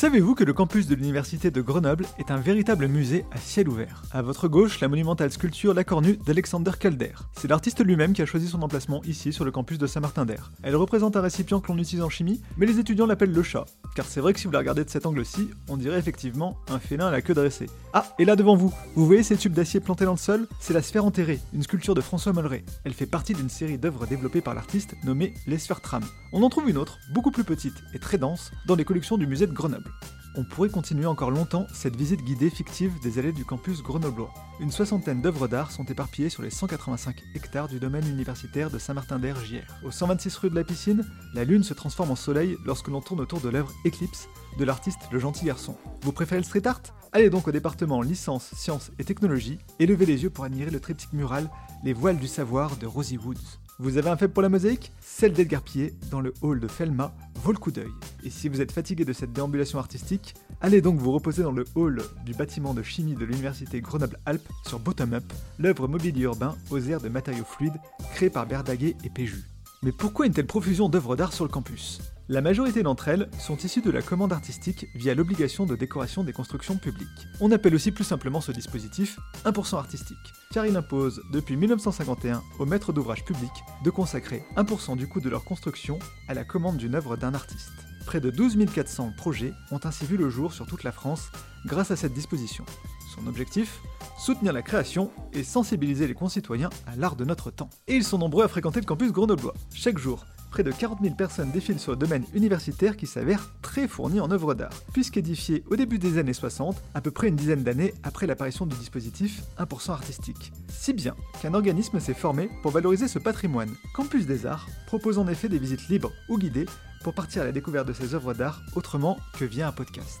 Savez-vous que le campus de l'université de Grenoble est un véritable musée à ciel ouvert? À votre gauche, la monumentale sculpture La Cornue d'Alexander Calder. C'est l'artiste lui-même qui a choisi son emplacement ici sur le campus de Saint-Martin-d'Air. Elle représente un récipient que l'on utilise en chimie, mais les étudiants l'appellent le chat. Car c'est vrai que si vous la regardez de cet angle-ci, on dirait effectivement un félin à la queue dressée. Ah, et là devant vous, vous voyez ces tubes d'acier plantés dans le sol? C'est la sphère enterrée, une sculpture de François Molleret. Elle fait partie d'une série d'œuvres développées par l'artiste nommée Les sphères tram. On en trouve une autre, beaucoup plus petite et très dense, dans les collections du musée de Grenoble. On pourrait continuer encore longtemps cette visite guidée fictive des allées du campus grenoblois. Une soixantaine d'œuvres d'art sont éparpillées sur les 185 hectares du domaine universitaire de Saint-Martin-d'Air-JR. Au 126 rue de la Piscine, la lune se transforme en soleil lorsque l'on tourne autour de l'œuvre Eclipse de l'artiste Le Gentil Garçon. Vous préférez le street art? Allez donc au département licence, sciences et technologies et levez les yeux pour admirer le triptyque mural Les voiles du savoir de Rosie Woods. Vous avez un faible pour la mosaïque? Celle d'Edgar Pied, dans le hall de Felma, vaut le coup d'œil. Et si vous êtes fatigué de cette déambulation artistique, allez donc vous reposer dans le hall du bâtiment de chimie de l'université Grenoble-Alpes sur Bottom Up, l'œuvre mobilier urbain aux airs de matériaux fluides créée par Berdaguet et Péju. Mais pourquoi une telle profusion d'œuvres d'art sur le campus? La majorité d'entre elles sont issues de la commande artistique via l'obligation de décoration des constructions publiques. On appelle aussi plus simplement ce dispositif 1% artistique, car il impose depuis 1951 aux maîtres d'ouvrage publics de consacrer 1% du coût de leur construction à la commande d'une œuvre d'un artiste. Près de 12 400 projets ont ainsi vu le jour sur toute la France grâce à cette disposition. Son objectif? Soutenir la création et sensibiliser les concitoyens à l'art de notre temps. Et ils sont nombreux à fréquenter le campus grenoblois. Chaque jour, près de 40 000 personnes défilent sur le domaine universitaire qui s'avère très fourni en œuvres d'art, puisqu'édifié au début des années 60, à peu près une dizaine d'années après l'apparition du dispositif 1% artistique. Si bien qu'un organisme s'est formé pour valoriser ce patrimoine. Campus des Arts propose en effet des visites libres ou guidées pour partir à la découverte de ces œuvres d'art autrement que via un podcast.